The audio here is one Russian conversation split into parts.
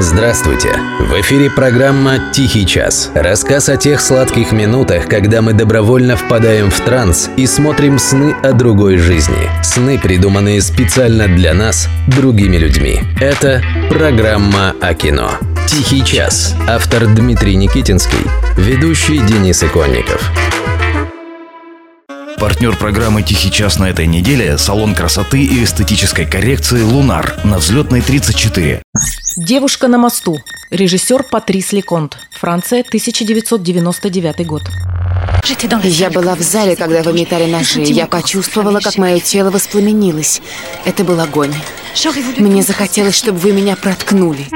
Здравствуйте! В эфире программа «Тихий час». Рассказ о тех сладких минутах, когда мы добровольно впадаем в транс и смотрим сны о другой жизни. Сны, придуманные специально для нас, другими людьми. Это программа о кино. «Тихий час». Автор Дмитрий Никитинский. Ведущий Денис Иконников. Партнер программы «Тихий час» на этой неделе – салон красоты и эстетической коррекции «Лунар» на взлетной 34. «Девушка на мосту». Режиссер Патрис Леконт. Франция, 1999 год. Я была в зале, когда вы метали ножи. Я почувствовала, как мое тело воспламенилось. Это был огонь. Мне захотелось, чтобы вы меня проткнули.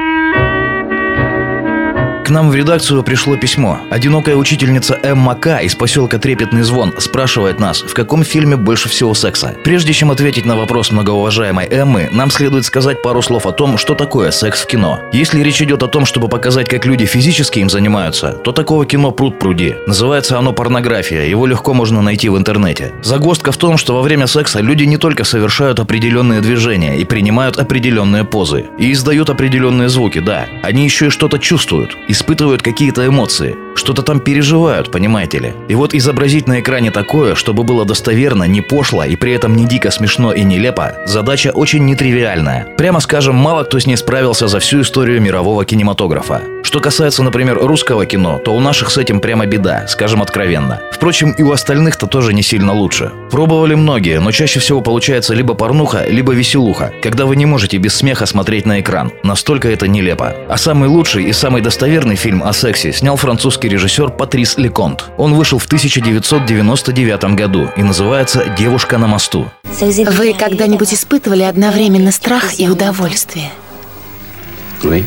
К нам в редакцию пришло письмо. Одинокая учительница Эмма К. из поселка Трепетный Звон спрашивает нас, в каком фильме больше всего секса. Прежде чем ответить на вопрос многоуважаемой Эммы, нам следует сказать пару слов о том, что такое секс в кино. Если речь идет о том, чтобы показать, как люди физически им занимаются, то такого кино пруд пруди. Называется оно порнография, его легко можно найти в интернете. Загвоздка в том, что во время секса люди не только совершают определенные движения и принимают определенные позы, и издают определенные звуки, да, они еще и что-то чувствуют испытывают какие-то эмоции, что-то там переживают, понимаете ли. И вот изобразить на экране такое, чтобы было достоверно, не пошло и при этом не дико смешно и нелепо, задача очень нетривиальная. Прямо скажем, мало кто с ней справился за всю историю мирового кинематографа. Что касается, например, русского кино, то у наших с этим прямо беда, скажем откровенно. Впрочем, и у остальных-то тоже не сильно лучше. Пробовали многие, но чаще всего получается либо порнуха, либо веселуха, когда вы не можете без смеха смотреть на экран. Настолько это нелепо. А самый лучший и самый достоверный фильм о сексе снял французский режиссер Патрис Леконт. Он вышел в 1999 году и называется «Девушка на мосту». Вы когда-нибудь испытывали одновременно страх и удовольствие?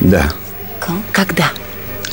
Да. Когда?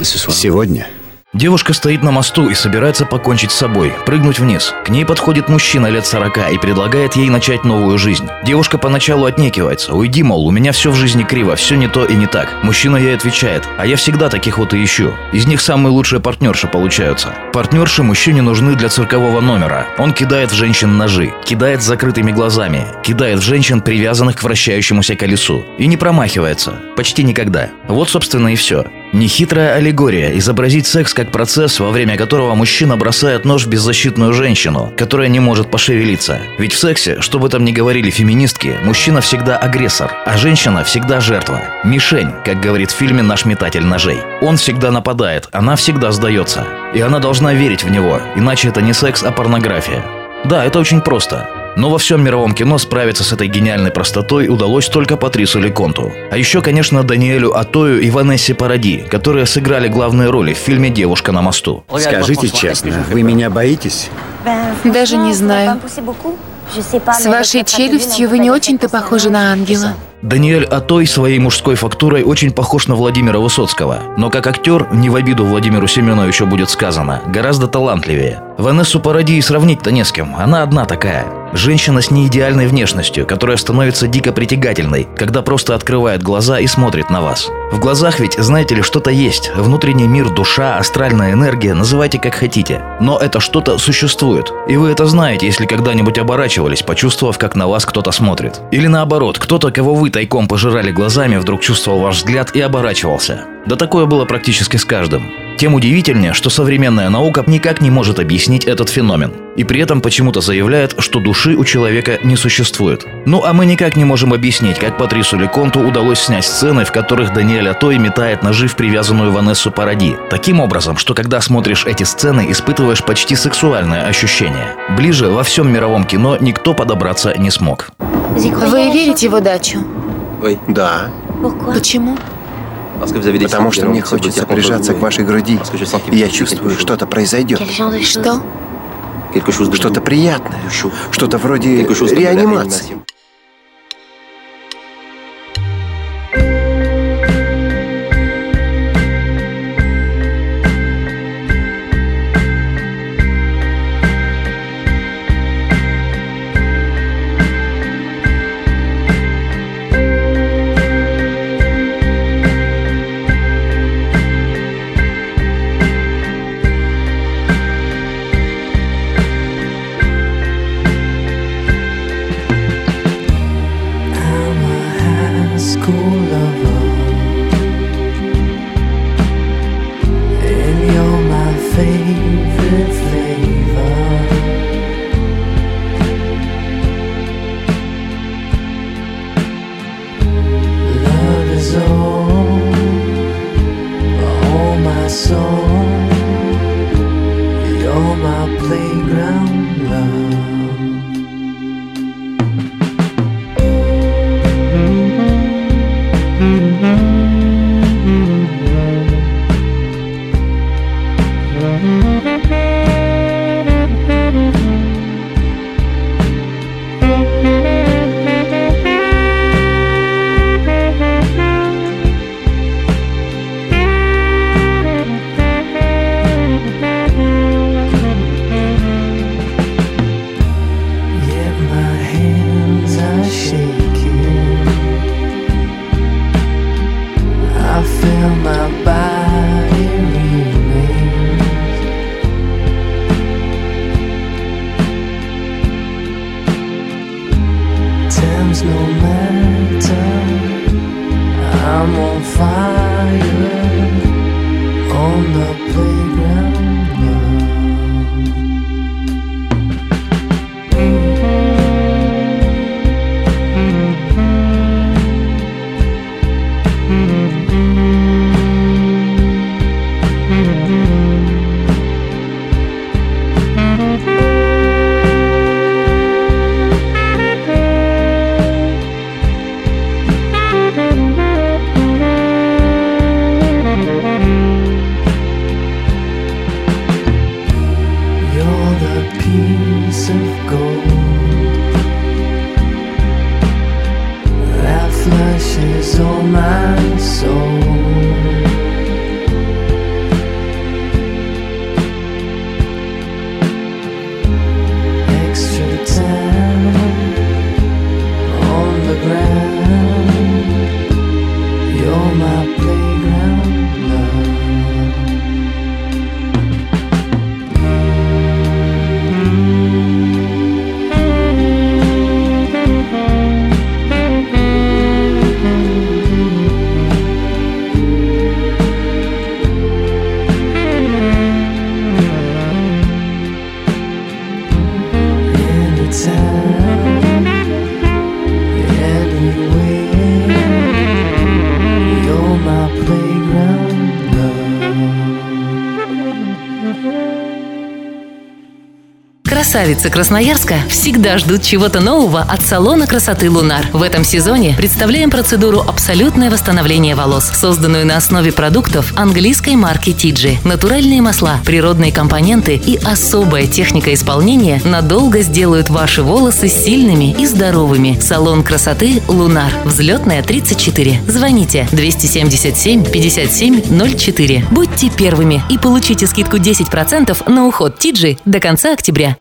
Сегодня. Девушка стоит на мосту и собирается покончить с собой, прыгнуть вниз. К ней подходит мужчина лет 40 и предлагает ей начать новую жизнь. Девушка поначалу отнекивается. Уйди, мол, у меня все в жизни криво, все не то и не так. Мужчина ей отвечает, а я всегда таких вот и ищу. Из них самые лучшие партнерши получаются. Партнерши мужчине нужны для циркового номера. Он кидает в женщин ножи, кидает с закрытыми глазами, кидает в женщин, привязанных к вращающемуся колесу. И не промахивается. Почти никогда. Вот, собственно, и все. Нехитрая аллегория – изобразить секс как процесс, во время которого мужчина бросает нож в беззащитную женщину, которая не может пошевелиться. Ведь в сексе, что бы там ни говорили феминистки, мужчина всегда агрессор, а женщина всегда жертва. Мишень, как говорит в фильме «Наш метатель ножей». Он всегда нападает, она всегда сдается. И она должна верить в него, иначе это не секс, а порнография. Да, это очень просто. Но во всем мировом кино справиться с этой гениальной простотой удалось только Патрису Леконту. А еще, конечно, Даниэлю Атою и Ванессе Паради, которые сыграли главные роли в фильме «Девушка на мосту». Скажите честно, вы меня боитесь? Даже не знаю. С вашей челюстью вы не очень-то похожи на ангела. Даниэль Атой своей мужской фактурой очень похож на Владимира Высоцкого, но как актер, не в обиду Владимиру Семеновичу будет сказано, гораздо талантливее. Ванессу Паради сравнить-то не с кем, она одна такая. Женщина с неидеальной внешностью, которая становится дико притягательной, когда просто открывает глаза и смотрит на вас. В глазах ведь, знаете ли, что-то есть. Внутренний мир, душа, астральная энергия, называйте как хотите. Но это что-то существует. И вы это знаете, если когда-нибудь оборачивались, почувствовав, как на вас кто-то смотрит. Или наоборот, кто-то, кого вы тайком пожирали глазами, вдруг чувствовал ваш взгляд и оборачивался. Да такое было практически с каждым. Тем удивительнее, что современная наука никак не может объяснить этот феномен. И при этом почему-то заявляет, что души у человека не существует. Ну а мы никак не можем объяснить, как Патрису Леконту удалось снять сцены, в которых Даниэль Атой метает ножи в привязанную Ванессу Паради. Таким образом, что когда смотришь эти сцены, испытываешь почти сексуальное ощущение. Ближе во всем мировом кино никто подобраться не смог. Вы верите в удачу? Да. Почему? Потому что мне хочется прижаться к вашей груди. И я чувствую, что-то произойдет. Что? Что-то приятное. Что-то вроде реанимации. cool. about gold Красавицы Красноярска всегда ждут чего-то нового от салона красоты «Лунар». В этом сезоне представляем процедуру «Абсолютное восстановление волос», созданную на основе продуктов английской марки Тиджи. Натуральные масла, природные компоненты и особая техника исполнения надолго сделают ваши волосы сильными и здоровыми. Салон красоты «Лунар». Взлетная 34. Звоните 277 57 04. Будьте первыми и получите скидку 10% на уход Тиджи до конца октября.